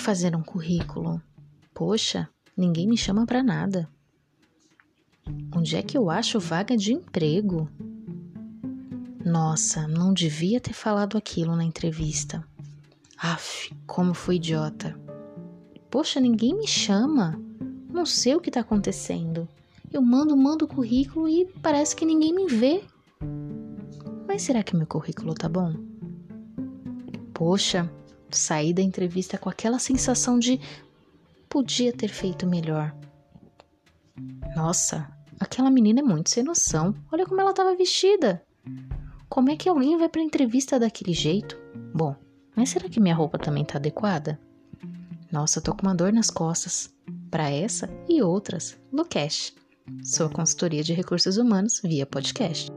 fazer um currículo? Poxa, ninguém me chama para nada. Onde é que eu acho vaga de emprego? Nossa, não devia ter falado aquilo na entrevista. Aff, como fui idiota. Poxa, ninguém me chama. Não sei o que está acontecendo. Eu mando, mando o currículo e parece que ninguém me vê. Mas será que meu currículo tá bom? Poxa, saí da entrevista com aquela sensação de podia ter feito melhor. Nossa, aquela menina é muito sem noção. Olha como ela estava vestida. Como é que alguém vai para entrevista daquele jeito? Bom, mas será que minha roupa também tá adequada? Nossa, tô com uma dor nas costas. Para essa e outras, no Cash. Sua consultoria de recursos humanos via podcast.